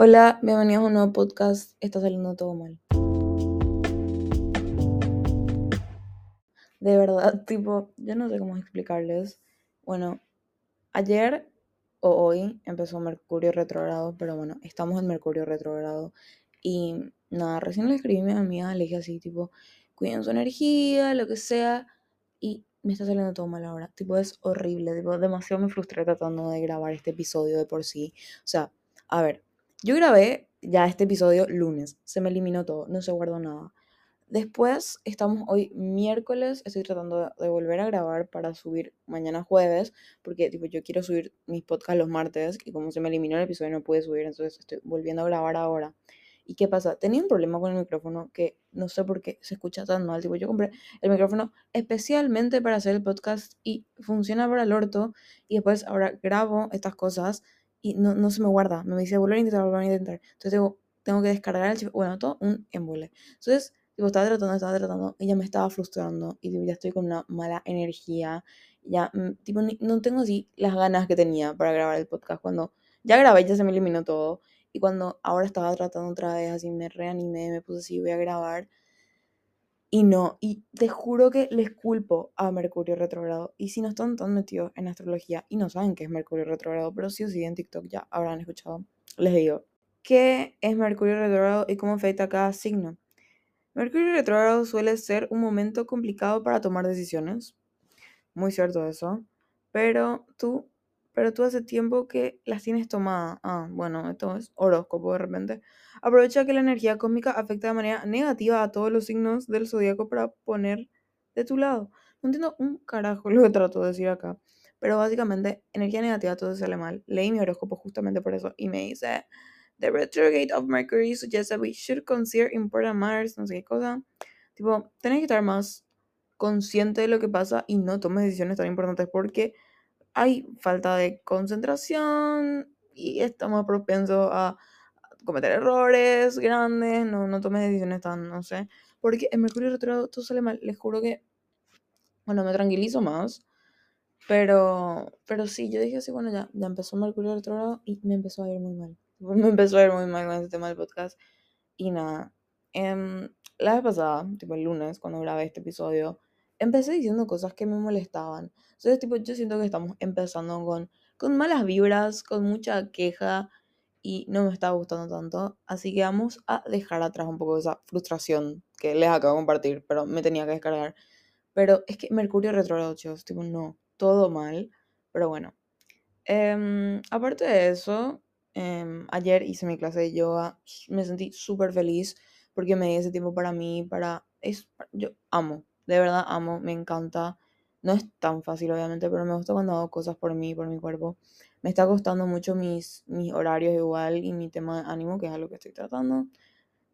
Hola, bienvenidos a un nuevo podcast. Está saliendo todo mal. De verdad, tipo, yo no sé cómo explicarles. Bueno, ayer o hoy empezó Mercurio retrogrado, pero bueno, estamos en Mercurio retrogrado. Y nada, recién le escribí a mi amiga, le dije así, tipo, cuiden su energía, lo que sea. Y me está saliendo todo mal ahora. Tipo, es horrible. Tipo, demasiado me frustré tratando de grabar este episodio de por sí. O sea, a ver, yo grabé ya este episodio lunes. Se me eliminó todo, no se guardó nada. Después estamos hoy miércoles, estoy tratando de volver a grabar para subir mañana jueves, porque tipo yo quiero subir mis podcasts los martes y como se me eliminó el episodio no pude subir, entonces estoy volviendo a grabar ahora. ¿Y qué pasa? Tenía un problema con el micrófono que no sé por qué se escucha tan mal. Tipo, yo compré el micrófono especialmente para hacer el podcast y funciona para el orto. Y después ahora grabo estas cosas y no, no se me guarda. Me dice volver a intentar, volver a intentar. Entonces tengo, tengo que descargar el. Bueno, todo un embole. Entonces, tipo, estaba tratando, estaba tratando ya me estaba frustrando. Y tipo, ya estoy con una mala energía. Ya, mm, tipo, no tengo así las ganas que tenía para grabar el podcast. Cuando ya grabé, ya se me eliminó todo. Y cuando ahora estaba tratando otra vez, así me reanimé, me puse así, voy a grabar. Y no, y te juro que les culpo a Mercurio retrogrado. Y si no están tan metidos en astrología y no saben qué es Mercurio retrogrado, pero sí o sí en TikTok ya habrán escuchado, les digo, ¿qué es Mercurio retrogrado y cómo afecta cada signo? Mercurio retrogrado suele ser un momento complicado para tomar decisiones. Muy cierto eso. Pero tú pero tú hace tiempo que las tienes tomadas. Ah, bueno, esto es horóscopo de repente. Aprovecha que la energía cósmica afecta de manera negativa a todos los signos del zodiaco para poner de tu lado. No entiendo un carajo lo que trato de decir acá. Pero básicamente, energía negativa todo sale mal. Leí mi horóscopo justamente por eso y me dice: The retrograde of Mercury suggests that we should consider important matters, no sé qué cosa. Tipo, tenés que estar más consciente de lo que pasa y no tomes decisiones tan importantes porque hay falta de concentración y estamos propensos a cometer errores grandes, no, no tomes decisiones tan, no sé. Porque en Mercurio retrógrado todo sale mal. Les juro que, bueno, me tranquilizo más. Pero, pero sí, yo dije así, bueno, ya, ya empezó Mercurio retrógrado y me empezó a ir muy mal. Me empezó a ir muy mal con este tema del podcast. Y nada, em, la vez pasada, tipo el lunes, cuando grabé este episodio, empecé diciendo cosas que me molestaban. Entonces, tipo, yo siento que estamos empezando con, con malas vibras, con mucha queja y no me está gustando tanto. Así que vamos a dejar atrás un poco esa frustración que les acabo de compartir, pero me tenía que descargar. Pero es que Mercurio retrógrado, chicos, tipo, no, todo mal. Pero bueno. Em, aparte de eso, em, ayer hice mi clase de yoga, me sentí súper feliz porque me di ese tiempo para mí, para... Es, yo amo de verdad amo, me encanta. No es tan fácil, obviamente, pero me gusta cuando hago cosas por mí, por mi cuerpo. Me está costando mucho mis, mis horarios igual y mi tema de ánimo, que es algo que estoy tratando.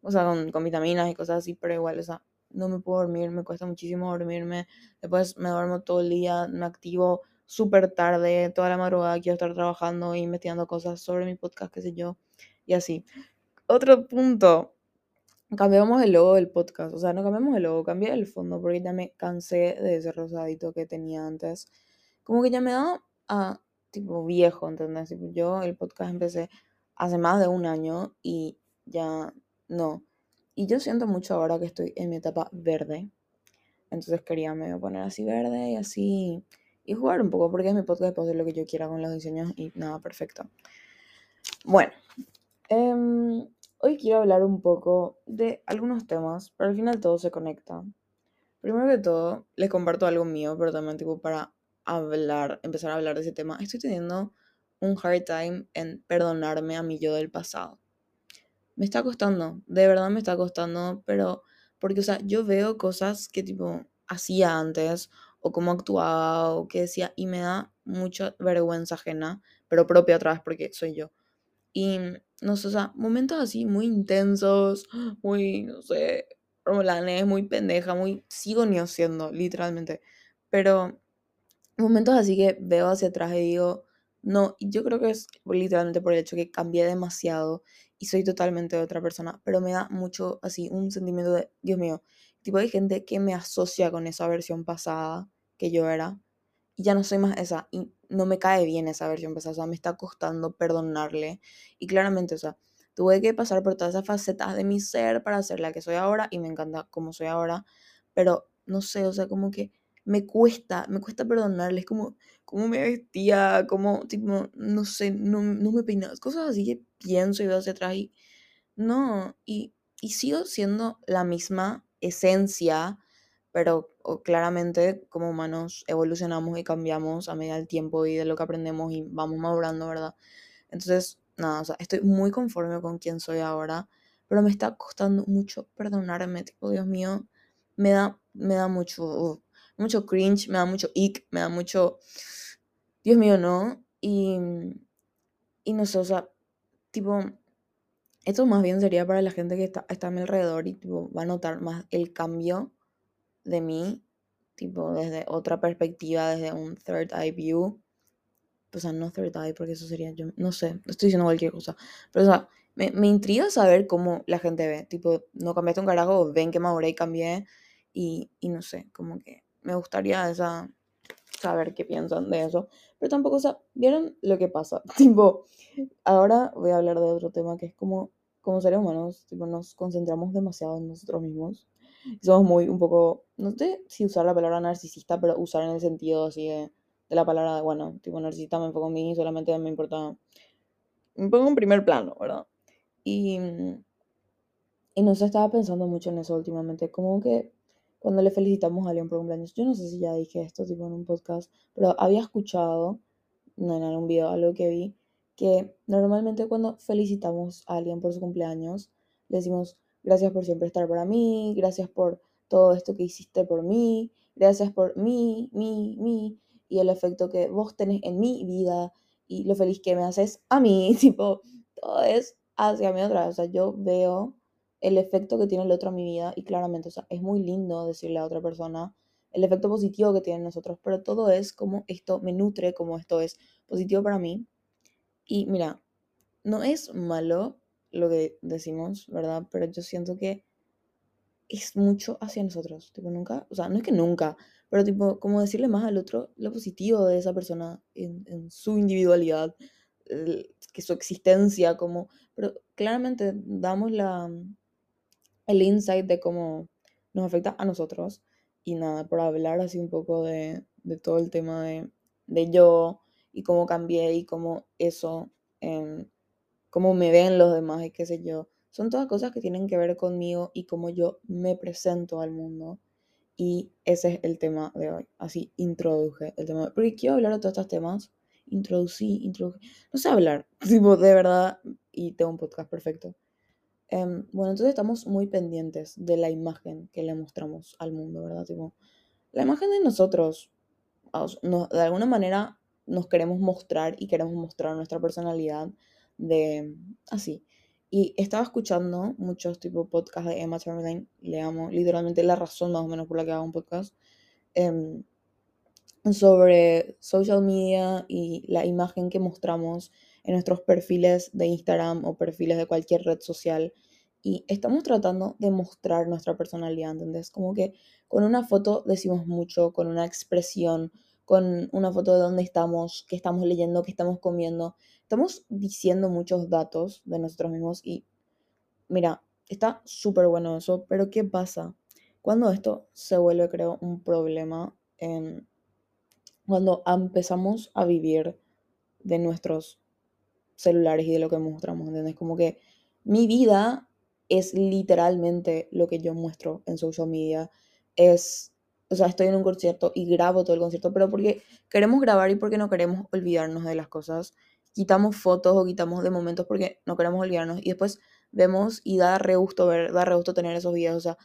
O sea, con, con vitaminas y cosas así, pero igual, o sea, no me puedo dormir, me cuesta muchísimo dormirme. Después me duermo todo el día, me activo súper tarde, toda la madrugada quiero estar trabajando e investigando cosas sobre mi podcast, qué sé yo, y así. Otro punto, cambiamos el logo del podcast. O sea, no cambiamos el logo, cambié el fondo porque ya me cansé de ese rosadito que tenía antes. Como que ya me da a tipo viejo, ¿entendés? yo el podcast empecé hace más de un año y ya no. Y yo siento mucho ahora que estoy en mi etapa verde. Entonces quería me poner así verde y así. Y jugar un poco, porque es mi podcast, puedo hacer lo que yo quiera con los diseños y nada, perfecto. Bueno, eh, Hoy quiero hablar un poco de algunos temas, pero al final todo se conecta. Primero que todo, les comparto algo mío, pero también tipo para hablar, empezar a hablar de ese tema. Estoy teniendo un hard time en perdonarme a mi yo del pasado. Me está costando, de verdad me está costando, pero porque, o sea, yo veo cosas que tipo hacía antes, o cómo actuaba, o qué decía, y me da mucha vergüenza ajena, pero propia otra vez porque soy yo. Y no sé, o sea, momentos así muy intensos, muy, no sé, romolanes, muy pendeja, muy, sigo ni siendo, literalmente. Pero momentos así que veo hacia atrás y digo, no, yo creo que es literalmente por el hecho que cambié demasiado y soy totalmente otra persona, pero me da mucho así un sentimiento de, Dios mío, tipo hay gente que me asocia con esa versión pasada que yo era y ya no soy más esa y no me cae bien esa versión pasada, o sea, me está costando perdonarle. Y claramente, o sea, tuve que pasar por todas esas facetas de mi ser para ser la que soy ahora y me encanta como soy ahora, pero no sé, o sea, como que me cuesta, me cuesta perdonarles, como cómo me vestía, como, tipo, no sé, no, no me peinaba, cosas así que pienso y veo hacia atrás y no, y, y sigo siendo la misma esencia, pero claramente como humanos evolucionamos y cambiamos a medida del tiempo y de lo que aprendemos y vamos madurando, ¿verdad? Entonces, nada, o sea, estoy muy conforme con quien soy ahora, pero me está costando mucho perdonarme, tipo, Dios mío, me da, me da mucho, mucho cringe, me da mucho ick, me da mucho, Dios mío, ¿no? Y, y no sé, o sea, tipo, esto más bien sería para la gente que está, está a mi alrededor y tipo, va a notar más el cambio de mí, tipo, desde otra perspectiva, desde un third eye view. O sea, no third eye, porque eso sería yo, no sé, estoy diciendo cualquier cosa. Pero, o sea, me, me intriga saber cómo la gente ve. Tipo, no cambiaste un carajo, ven que maduré y cambié. Y, y no sé, como que me gustaría esa, saber qué piensan de eso. Pero tampoco, o sea, ¿vieron lo que pasa? Tipo, ahora voy a hablar de otro tema que es como, como seres humanos, tipo, nos concentramos demasiado en nosotros mismos. Somos muy, un poco, no sé si usar la palabra narcisista, pero usar en el sentido así de, de la palabra, bueno, tipo, narcisista me enfoco en mí, solamente me importa, me pongo en primer plano, ¿verdad? Y, y no se estaba pensando mucho en eso últimamente, como que cuando le felicitamos a alguien por cumpleaños. Yo no sé si ya dije esto tipo en un podcast, pero había escuchado en algún video, algo que vi, que normalmente cuando felicitamos a alguien por su cumpleaños, le decimos gracias por siempre estar para mí, gracias por todo esto que hiciste por mí, gracias por mí, mí, mí, y el efecto que vos tenés en mi vida y lo feliz que me haces a mí, tipo, todo es hacia mí otra vez. O sea, yo veo el efecto que tiene el otro en mi vida y claramente, o sea, es muy lindo decirle a otra persona el efecto positivo que tiene en nosotros, pero todo es como esto me nutre, como esto es positivo para mí. Y mira, no es malo lo que decimos, ¿verdad? Pero yo siento que es mucho hacia nosotros, tipo nunca, o sea, no es que nunca, pero tipo como decirle más al otro lo positivo de esa persona en, en su individualidad, que su existencia, como, pero claramente damos la, el insight de cómo nos afecta a nosotros. Y nada, por hablar así un poco de, todo el tema de, yo y cómo cambié y cómo eso, eh, cómo me ven los demás y qué sé yo. Son todas cosas que tienen que ver conmigo y cómo yo me presento al mundo. Y ese es el tema de hoy. Así introduje el tema. Porque quiero hablar de todos estos temas. Introducí, introduje. No sé hablar, tipo, de verdad. Y tengo un podcast perfecto. Em, bueno, entonces estamos muy pendientes de la imagen que le mostramos al mundo, ¿verdad? Tipo, la imagen de nosotros, de alguna manera nos queremos mostrar y queremos mostrar nuestra personalidad de así. Y estaba escuchando muchos tipo podcasts de Emma Chamberlain, le amo, literalmente la razón más o menos por la que hago un podcast, em, sobre social media y la imagen que mostramos en nuestros perfiles de Instagram o perfiles de cualquier red social y estamos tratando de mostrar nuestra personalidad, ¿entendés? Como que con una foto decimos mucho, con una expresión, con una foto de dónde estamos, qué estamos leyendo, qué estamos comiendo. Estamos diciendo muchos datos de nosotros mismos y mira, está súper bueno eso, pero ¿qué pasa? Cuando esto se vuelve, creo, un problema, cuando empezamos a vivir de nuestros celulares y de lo que mostramos, ¿entendés? Como que mi vida es literalmente lo que yo muestro en social media. Es, o sea, estoy en un concierto y grabo todo el concierto, pero porque queremos grabar y porque no queremos olvidarnos de las cosas. Quitamos fotos o quitamos de momentos porque no queremos olvidarnos y después vemos y da re gusto ver, da re gusto tener esos videos. O sea,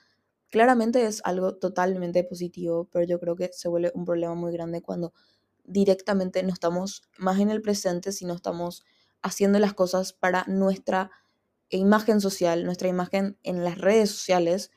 claramente es algo totalmente positivo, pero yo creo que se vuelve un problema muy grande cuando directamente no estamos más en el presente, sino estamos haciendo las cosas para nuestra imagen social, nuestra imagen en las redes sociales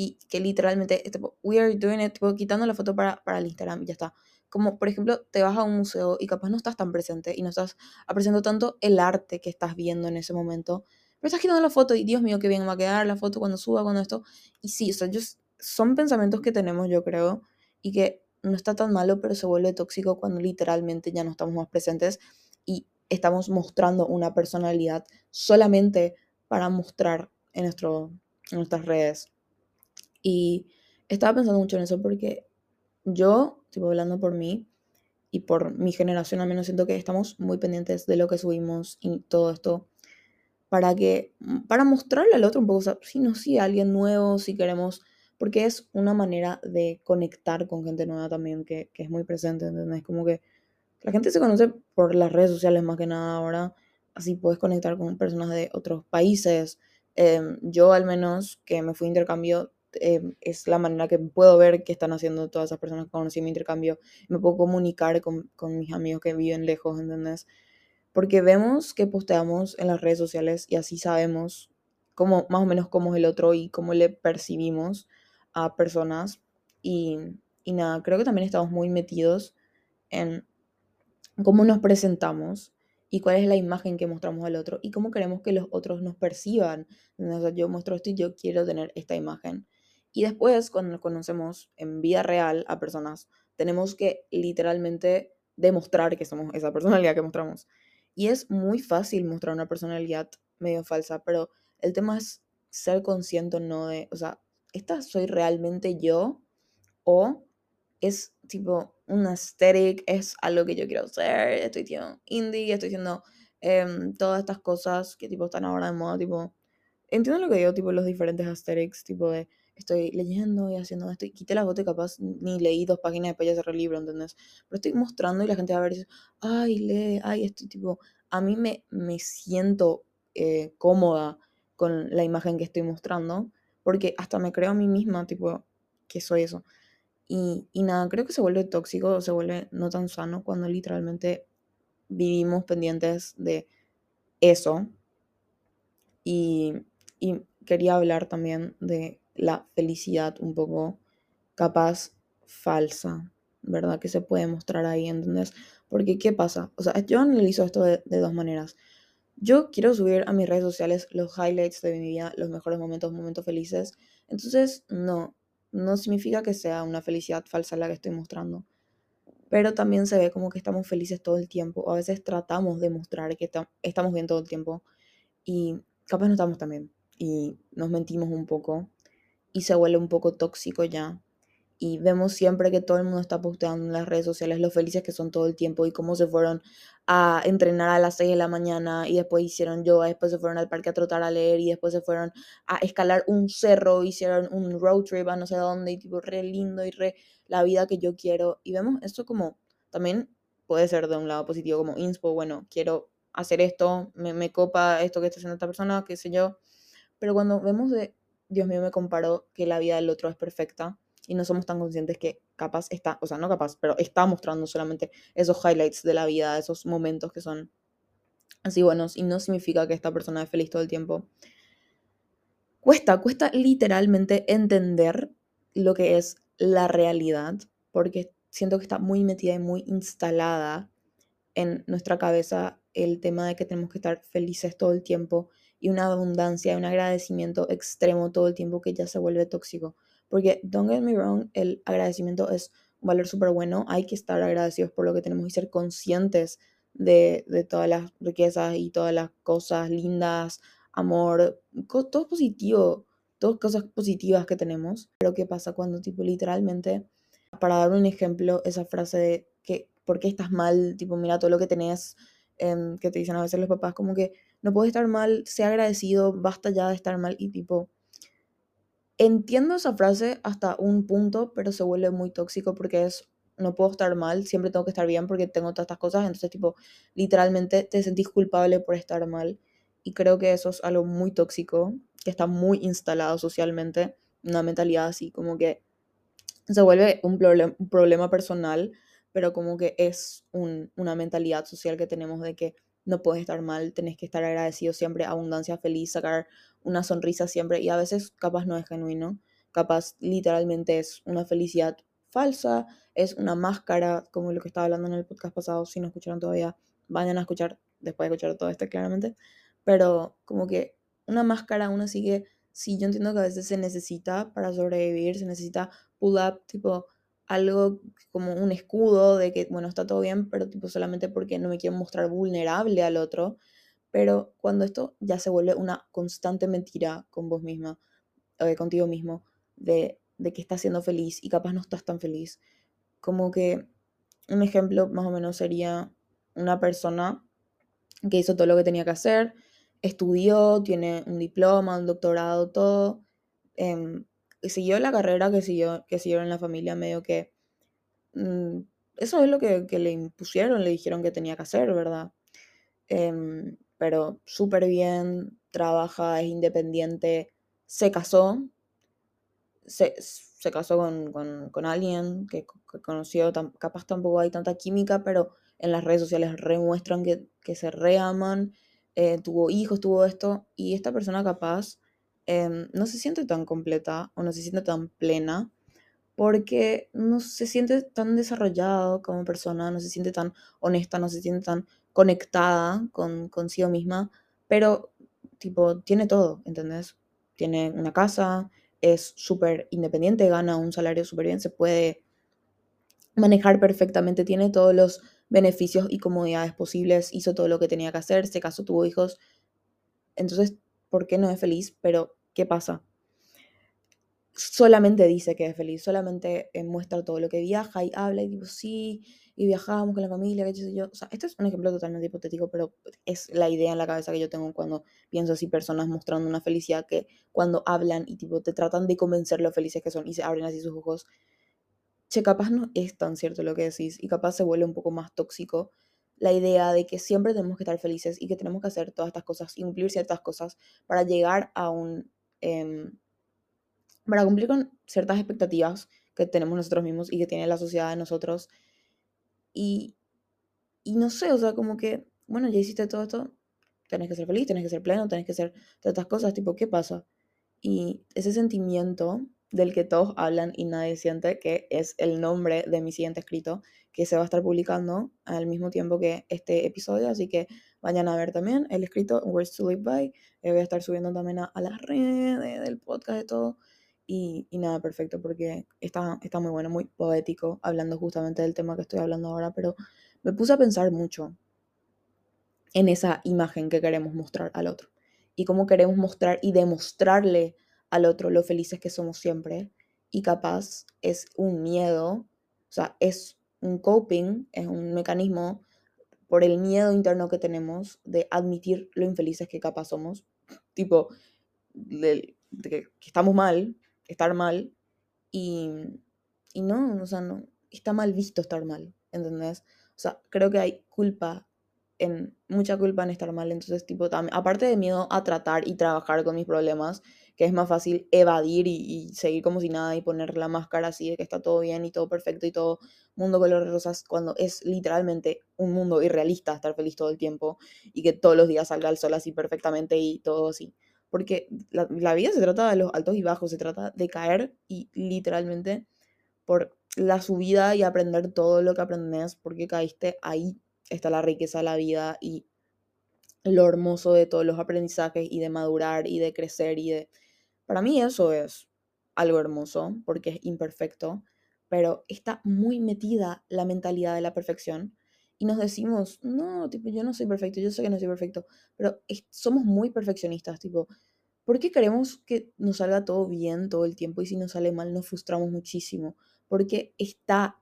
y que literalmente, tipo, we are doing it, tipo, quitando la foto para, para el Instagram y ya está. Como, por ejemplo, te vas a un museo y capaz no estás tan presente y no estás apreciando tanto el arte que estás viendo en ese momento, pero estás quitando la foto y Dios mío, qué bien va a quedar la foto cuando suba, cuando esto. Y sí, o sea, son pensamientos que tenemos, yo creo, y que no está tan malo, pero se vuelve tóxico cuando literalmente ya no estamos más presentes y estamos mostrando una personalidad solamente para mostrar en, nuestro, en nuestras redes. Y estaba pensando mucho en eso porque yo, tipo hablando por mí y por mi generación, al menos siento que estamos muy pendientes de lo que subimos y todo esto para que, para mostrarle al otro un poco, o sea, si no, si alguien nuevo, si queremos, porque es una manera de conectar con gente nueva también, que, que es muy presente, ¿entendés? Como que la gente se conoce por las redes sociales más que nada ahora, así puedes conectar con personas de otros países. Em, yo al menos que me fui a intercambio, em, es la manera que puedo ver qué están haciendo todas esas personas que conocí en mi intercambio. Me puedo comunicar con, con mis amigos que viven lejos, ¿entendés? Porque vemos que posteamos en las redes sociales y así sabemos cómo, más o menos cómo es el otro y cómo le percibimos a personas. Y, y nada, creo que también estamos muy metidos en cómo nos presentamos y cuál es la imagen que mostramos al otro y cómo queremos que los otros nos perciban. Entonces, yo muestro esto y yo quiero tener esta imagen. Y después, cuando conocemos en vida real a personas, tenemos que literalmente demostrar que somos esa personalidad que mostramos. Y es muy fácil mostrar una personalidad medio falsa, pero el tema es ser consciente no de, o sea, ¿esta soy realmente yo? O es tipo un aesthetic, es algo que yo quiero hacer, estoy siendo indie, estoy haciendo em, todas estas cosas que tipo están ahora de moda, tipo, entiendo lo que digo, tipo los diferentes aesthetics, tipo de estoy leyendo y haciendo esto, y quité la foto y capaz ni leí dos páginas después ya cerré el libro, ¿entendés? Pero estoy mostrando y la gente va a ver y dice, ay, lee, ay, estoy tipo, a mí me, me siento eh, cómoda con la imagen que estoy mostrando, porque hasta me creo a mí misma, tipo, que soy eso. Y, y nada, creo que se vuelve tóxico, se vuelve no tan sano cuando literalmente vivimos pendientes de eso. Y, y quería hablar también de la felicidad un poco capaz falsa, ¿verdad? Que se puede mostrar ahí, ¿entendés? Porque, ¿qué pasa? O sea, yo analizo esto de, de, dos maneras. Yo quiero subir a mis redes sociales los highlights de mi vida, los mejores momentos, momentos felices. Entonces, no, no significa que sea una felicidad falsa la que estoy mostrando. Pero también se ve como que estamos felices todo el tiempo. O a veces tratamos de mostrar que estamos bien todo el tiempo. Y capaz no estamos tan bien. Y nos mentimos un poco. Y se vuelve un poco tóxico ya. Y vemos siempre que todo el mundo está posteando en las redes sociales lo felices que son todo el tiempo y cómo se fueron a entrenar a las 6 de la mañana y después hicieron yoga, después se fueron al parque a trotar a leer y después se fueron a escalar un cerro, hicieron un road trip a no sé dónde y tipo re lindo y re la vida que yo quiero. Y vemos esto como también puede ser de un lado positivo como inspo, bueno, quiero hacer esto, me, me copa esto que está haciendo esta persona, qué sé yo, pero cuando vemos de, Dios mío, me comparo que la vida del otro es perfecta, y no somos tan conscientes que capaz está, o sea, no capaz, pero está mostrando solamente esos highlights de la vida, esos momentos que son así buenos y no significa que esta persona es feliz todo el tiempo. Cuesta, cuesta literalmente entender lo que es la realidad, porque siento que está muy metida y muy instalada en nuestra cabeza el tema de que tenemos que estar felices todo el tiempo y una abundancia, un agradecimiento extremo todo el tiempo que ya se vuelve tóxico. Porque, don't get me wrong, el agradecimiento es un valor súper bueno. Hay que estar agradecidos por lo que tenemos y ser conscientes de, de todas las riquezas y todas las cosas lindas, amor, todo positivo, todas cosas positivas que tenemos. Pero ¿qué pasa cuando, tipo, literalmente, para dar un ejemplo, esa frase de que, ¿por qué estás mal? Tipo, mira todo lo que tenés, em, que te dicen a veces los papás, como que no puedes estar mal, sea agradecido, basta ya de estar mal y tipo, Entiendo esa frase hasta un punto, pero se vuelve muy tóxico porque es, no puedo estar mal, siempre tengo que estar bien porque tengo todas estas cosas, entonces tipo, literalmente te sentís culpable por estar mal. Y creo que eso es algo muy tóxico, que está muy instalado socialmente, una mentalidad así como que se vuelve un, problema personal, pero como que es un, una mentalidad social que tenemos de que no puedes estar mal, tenés que estar agradecido siempre, abundancia, feliz, sacar una sonrisa siempre y a veces capaz no es genuino, capaz literalmente es una felicidad falsa, es una máscara, como lo que estaba hablando en el podcast pasado, si no escucharon todavía, vayan a escuchar después de escuchar todo esto claramente, pero como que una máscara, una sigue, sí, yo entiendo que a veces se necesita para sobrevivir, se necesita pull up, tipo, algo como un escudo de que, bueno, está todo bien, pero tipo solamente porque no me quiero mostrar vulnerable al otro. Pero cuando esto ya se vuelve una constante mentira con vos misma, eh, contigo mismo, de, de que estás siendo feliz y capaz no estás tan feliz, como que un ejemplo más o menos sería una persona que hizo todo lo que tenía que hacer, estudió, tiene un diploma, un doctorado, todo, em, siguió la carrera que, siguió, que siguieron en la familia, medio que mm, eso es lo que, que, le impusieron, le dijeron que tenía que hacer, ¿verdad? Em, pero súper bien, trabaja, es independiente, se casó, se, se casó con, con, con alguien que, que conoció, capaz tampoco hay tanta química, pero en las redes sociales remuestran que, que se reaman, eh, tuvo hijos, tuvo esto, y esta persona capaz eh, no se siente tan completa o no se siente tan plena porque no se siente tan desarrollado como persona, no se siente tan honesta, no se siente tan conectada con consigo misma, pero tipo, tiene todo, ¿entendés? Tiene una casa, es súper independiente, gana un salario súper bien, se puede manejar perfectamente, tiene todos los beneficios y comodidades posibles, hizo todo lo que tenía que hacer, se casó, tuvo hijos. Entonces, ¿por qué no es feliz? Pero, ¿qué pasa? Solamente dice que es feliz, solamente eh, muestra todo lo que viaja y habla y digo, sí, y viajamos con la familia, qué sé yo. O sea, este es un ejemplo totalmente hipotético, pero es la idea en la cabeza que yo tengo cuando pienso así personas mostrando una felicidad que cuando hablan y tipo te tratan de convencer lo felices que son y se abren así sus ojos, che, capaz no es tan cierto lo que decís y capaz se vuelve un poco más tóxico la idea de que siempre tenemos que estar felices y que tenemos que hacer todas estas cosas cumplir ciertas cosas para llegar a un... Eh, para cumplir con ciertas expectativas que tenemos nosotros mismos y que tiene la sociedad de nosotros. Y, y no sé, o sea, como que, bueno, ya hiciste todo esto, tenés que ser feliz, tenés que ser pleno, tenés que ser todas estas cosas, tipo, ¿qué pasa? Y ese sentimiento del que todos hablan y nadie siente, que es el nombre de mi siguiente escrito, que se va a estar publicando al mismo tiempo que este episodio, así que vayan a ver también el escrito Words to Live By, eh, voy a estar subiendo también a, las redes del podcast y todo, y, y, nada, perfecto, porque está, está muy bueno, muy poético, hablando justamente del tema que estoy hablando ahora, pero me puse a pensar mucho en esa imagen que queremos mostrar al otro. Y cómo queremos mostrar y demostrarle al otro lo felices que somos siempre. Y capaz es un miedo, o sea, es un coping, es un mecanismo por el miedo interno que tenemos de admitir lo infelices que capaz somos, tipo, de, que, estamos mal, estar mal, y, y no, o sea, no, está mal visto estar mal, ¿entendés? O sea, creo que hay culpa en mucha culpa en estar mal, entonces tipo, aparte de miedo a tratar y trabajar con mis problemas, que es más fácil evadir y, seguir como si nada y poner la máscara así de que está todo bien y todo perfecto y todo mundo color de rosas cuando es literalmente un mundo irrealista estar feliz todo el tiempo y que todos los días salga el sol así perfectamente y todo así. Porque la, vida se trata de los altos y bajos, se trata de caer y literalmente por la subida y aprender todo lo que aprendes porque caíste ahí está la riqueza de la vida y lo hermoso de todos los aprendizajes y de madurar y de crecer y de para mí eso es algo hermoso porque es imperfecto, pero está muy metida la mentalidad de la perfección y nos decimos, no, tipo, yo no soy perfecto, yo sé que no soy perfecto, pero somos muy perfeccionistas, tipo, ¿por qué queremos que nos salga todo bien todo el tiempo y si nos sale mal nos frustramos muchísimo? Porque está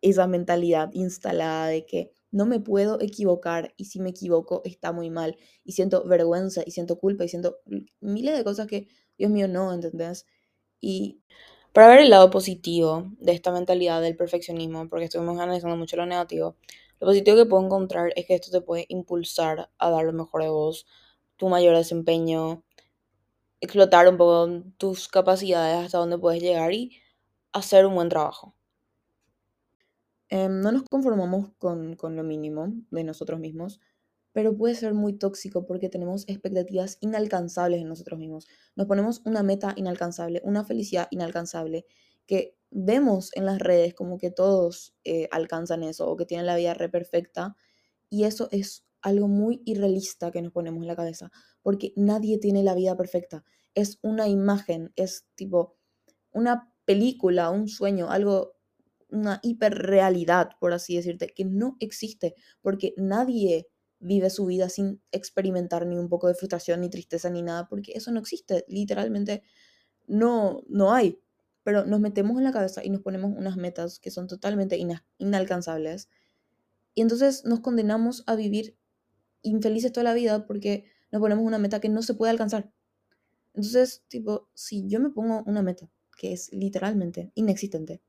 esa mentalidad instalada de que no me puedo equivocar y si me equivoco está muy mal y siento vergüenza y siento culpa y siento miles de cosas que Dios mío, no, ¿entendés? Y para ver el lado positivo de esta mentalidad del perfeccionismo, porque estuvimos analizando mucho lo negativo, lo positivo que puedo encontrar es que esto te puede impulsar a dar lo mejor de vos, tu mayor desempeño, explotar un poco tus capacidades hasta donde puedes llegar y hacer un buen trabajo. Em, no nos conformamos con, con lo mínimo de nosotros mismos, pero puede ser muy tóxico porque tenemos expectativas inalcanzables en nosotros mismos. Nos ponemos una meta inalcanzable, una felicidad inalcanzable, que vemos en las redes como que todos eh, alcanzan eso o que tienen la vida re perfecta, y eso es algo muy irrealista que nos ponemos en la cabeza, porque nadie tiene la vida perfecta. Es una imagen, es tipo una película, un sueño, algo, una hiperrealidad, por así decirte, que no existe, porque nadie vive su vida sin experimentar ni un poco de frustración, ni tristeza, ni nada, porque eso no existe, literalmente no, no hay. Pero nos metemos en la cabeza y nos ponemos unas metas que son totalmente inalcanzables. Y entonces nos condenamos a vivir infelices toda la vida porque nos ponemos una meta que no se puede alcanzar. Entonces, tipo, si yo me pongo una meta que es literalmente inexistente,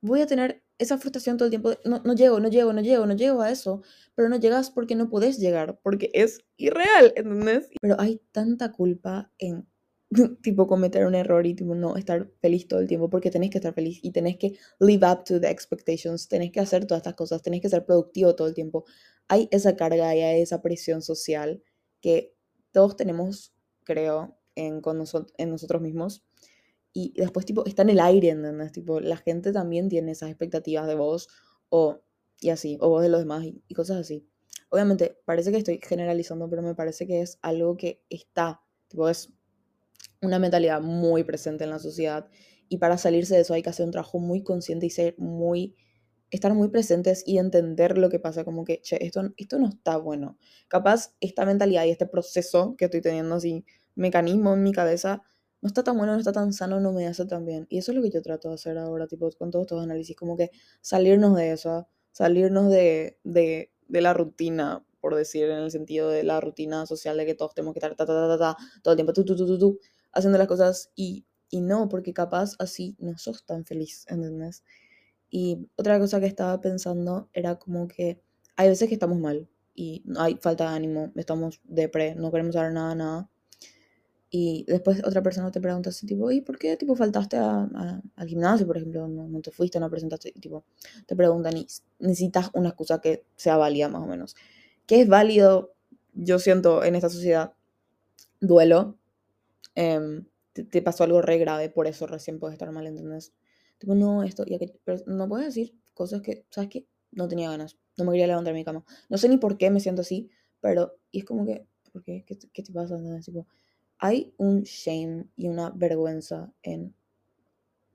voy a tener esa frustración todo el tiempo. no, no llego, no llego, no llego, no llego a eso. Pero no llegas porque no podés llegar, porque es irreal, ¿entendés? Pero hay tanta culpa en tipo cometer un error y tipo no estar feliz todo el tiempo porque tenés que estar feliz y tenés que live up to the expectations, tenés que hacer todas estas cosas, tenés que ser productivo todo el tiempo. Hay esa carga y hay esa presión social que todos tenemos, creo, en, con en nosotros mismos y después tipo está en el aire, ¿entendés? Tipo, la gente también tiene esas expectativas de vos o y así, o vos de los demás y, cosas así. Obviamente, parece que estoy generalizando, pero me parece que es algo que está, tipo, es una mentalidad muy presente en la sociedad y para salirse de eso hay que hacer un trabajo muy consciente y ser muy estar muy presentes y entender lo que pasa, como que, che, esto, esto no está bueno. Capaz esta mentalidad y este proceso que estoy teniendo así, mecanismo en mi cabeza, no está tan bueno, no está tan sano, no me hace tan bien. Y eso es lo que yo trato de hacer ahora, tipo, con todos estos análisis, como que salirnos de eso, salirnos de, de, de la rutina, por decir, en el sentido de la rutina social de que todos tenemos que estar ta, ta, ta, ta, todo el tiempo, tú, tú, tú, tú, haciendo las cosas y, y no, porque capaz así no sos tan feliz, ¿entendés? Y otra cosa que estaba pensando era como que hay veces que estamos mal y hay falta de ánimo, estamos depre, no queremos saber nada, nada y después otra persona te pregunta así, tipo, ¿y por qué tipo, faltaste a, al gimnasio, por ejemplo? No, no, te fuiste, no presentaste. tipo, te preguntan y necesitas una excusa que sea válida más o menos. ¿Qué es válido? Yo siento en esta sociedad duelo. Em, te, pasó algo re grave, por eso recién puedes estar mal, ¿entendés? Tipo, no, esto, y pero no puedes decir cosas que, ¿sabes qué? No tenía ganas, no me quería levantar de mi cama. No sé ni por qué me siento así, pero, y es como que, ¿por qué? ¿Qué, qué te pasa? ¿entendés? Tipo, hay un shame y una vergüenza en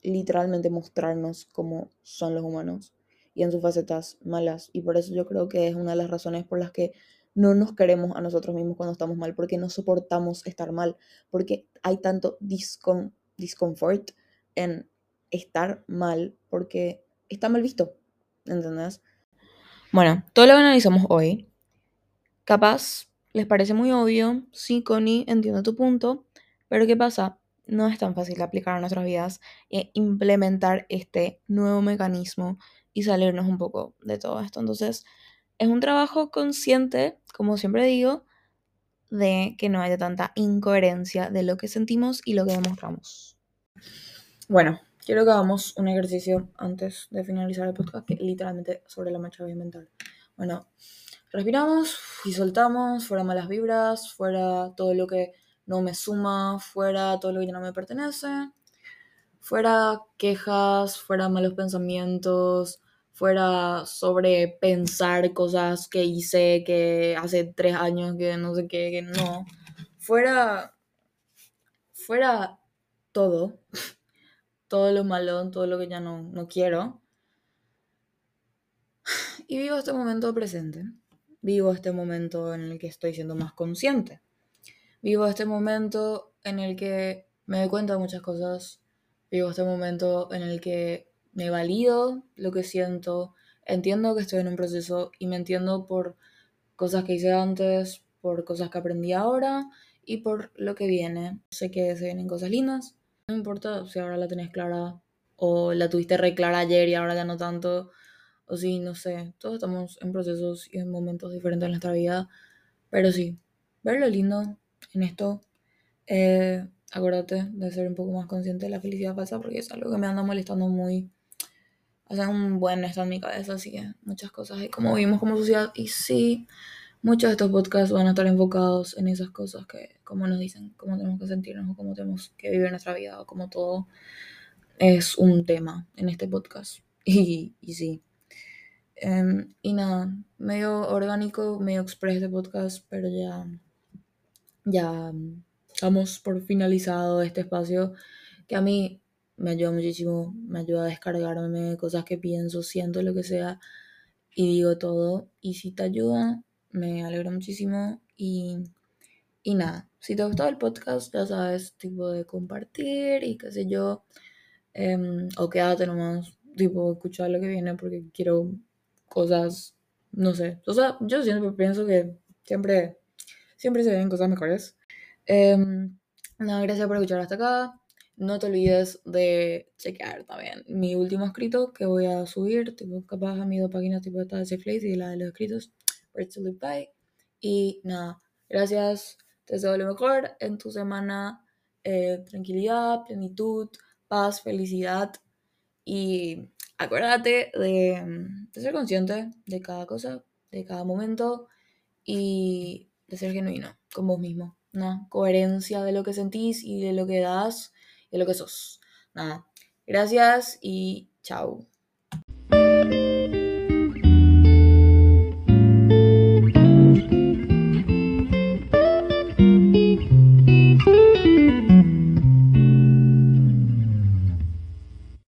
literalmente mostrarnos cómo son los humanos y en sus facetas malas. Y por eso yo creo que es una de las razones por las que no nos queremos a nosotros mismos cuando estamos mal, porque no soportamos estar mal, porque hay tanto discon discomfort en estar mal, porque está mal visto, ¿entendés? Bueno, todo lo analizamos hoy, capaz les parece muy obvio, sí, Connie, entiendo tu punto, pero ¿qué pasa? No es tan fácil aplicar a nuestras vidas e implementar este nuevo mecanismo y salirnos un poco de todo esto. Entonces, es un trabajo consciente, como siempre digo, de que no haya tanta incoherencia de lo que sentimos y lo que demostramos. Bueno, quiero que hagamos un ejercicio antes de finalizar el podcast que literalmente sobre la marcha voy a. Bueno, Respiramos y soltamos, fuera malas vibras, fuera todo lo que no me suma, fuera todo lo que ya no me pertenece, fuera quejas, fuera malos pensamientos, fuera sobre pensar cosas que hice que hace tres años que no sé qué, que no. Fuera, fuera todo, todo lo malo, todo lo que ya no, no quiero. Y vivo este momento presente vivo este momento en el que estoy siendo más consciente. Vivo este momento en el que me doy cuenta de muchas cosas. Vivo este momento en el que me valido lo que siento, entiendo que estoy en un proceso y me entiendo por cosas que hice antes, por cosas que aprendí ahora y por lo que viene. Sé que se vienen cosas lindas. No importa si ahora la tenés clara o la tuviste re clara ayer y ahora ya no tanto o sí, no sé, todos estamos en procesos y en momentos diferentes en nuestra vida, pero sí, ver lo lindo en esto, eh, acuérdate de ser un poco más consciente de la felicidad falsa porque es algo que me anda molestando muy, hace un buen está en mi cabeza, así que muchas cosas y como vivimos como sociedad y sí, muchos de estos podcasts van a estar enfocados en esas cosas que, como nos dicen, cómo tenemos que sentirnos o cómo tenemos que vivir nuestra vida o como todo es un tema en este podcast. Y, y sí, Em, y nada, medio orgánico, medio express de podcast, pero ya, ya estamos por finalizado este espacio que a mí me ayuda muchísimo, me ayuda a descargarme cosas que pienso, siento lo que sea y digo todo. Y si te ayuda, me alegra muchísimo y, y nada, si te ha gustado el podcast, ya sabes, tipo de compartir y qué sé yo, em, o quédate nomás, tipo, escuchar lo que viene porque quiero cosas, no sé, o sea, yo siempre pienso que siempre, siempre se ven cosas mejores. Em, nada, gracias por escuchar hasta acá. No te olvides de chequear también mi último escrito que voy a subir, tipo, capaz a mis dos páginas, tipo esta de Place y la de los escritos, Where to Live By. Y nada, gracias, te deseo lo mejor en tu semana, eh, tranquilidad, plenitud, paz, felicidad y acuérdate de, de ser consciente de cada cosa, de cada momento y de ser genuino con vos mismo. Una coherencia de lo que sentís y de lo que das y de lo que sos. Nada, gracias y chao.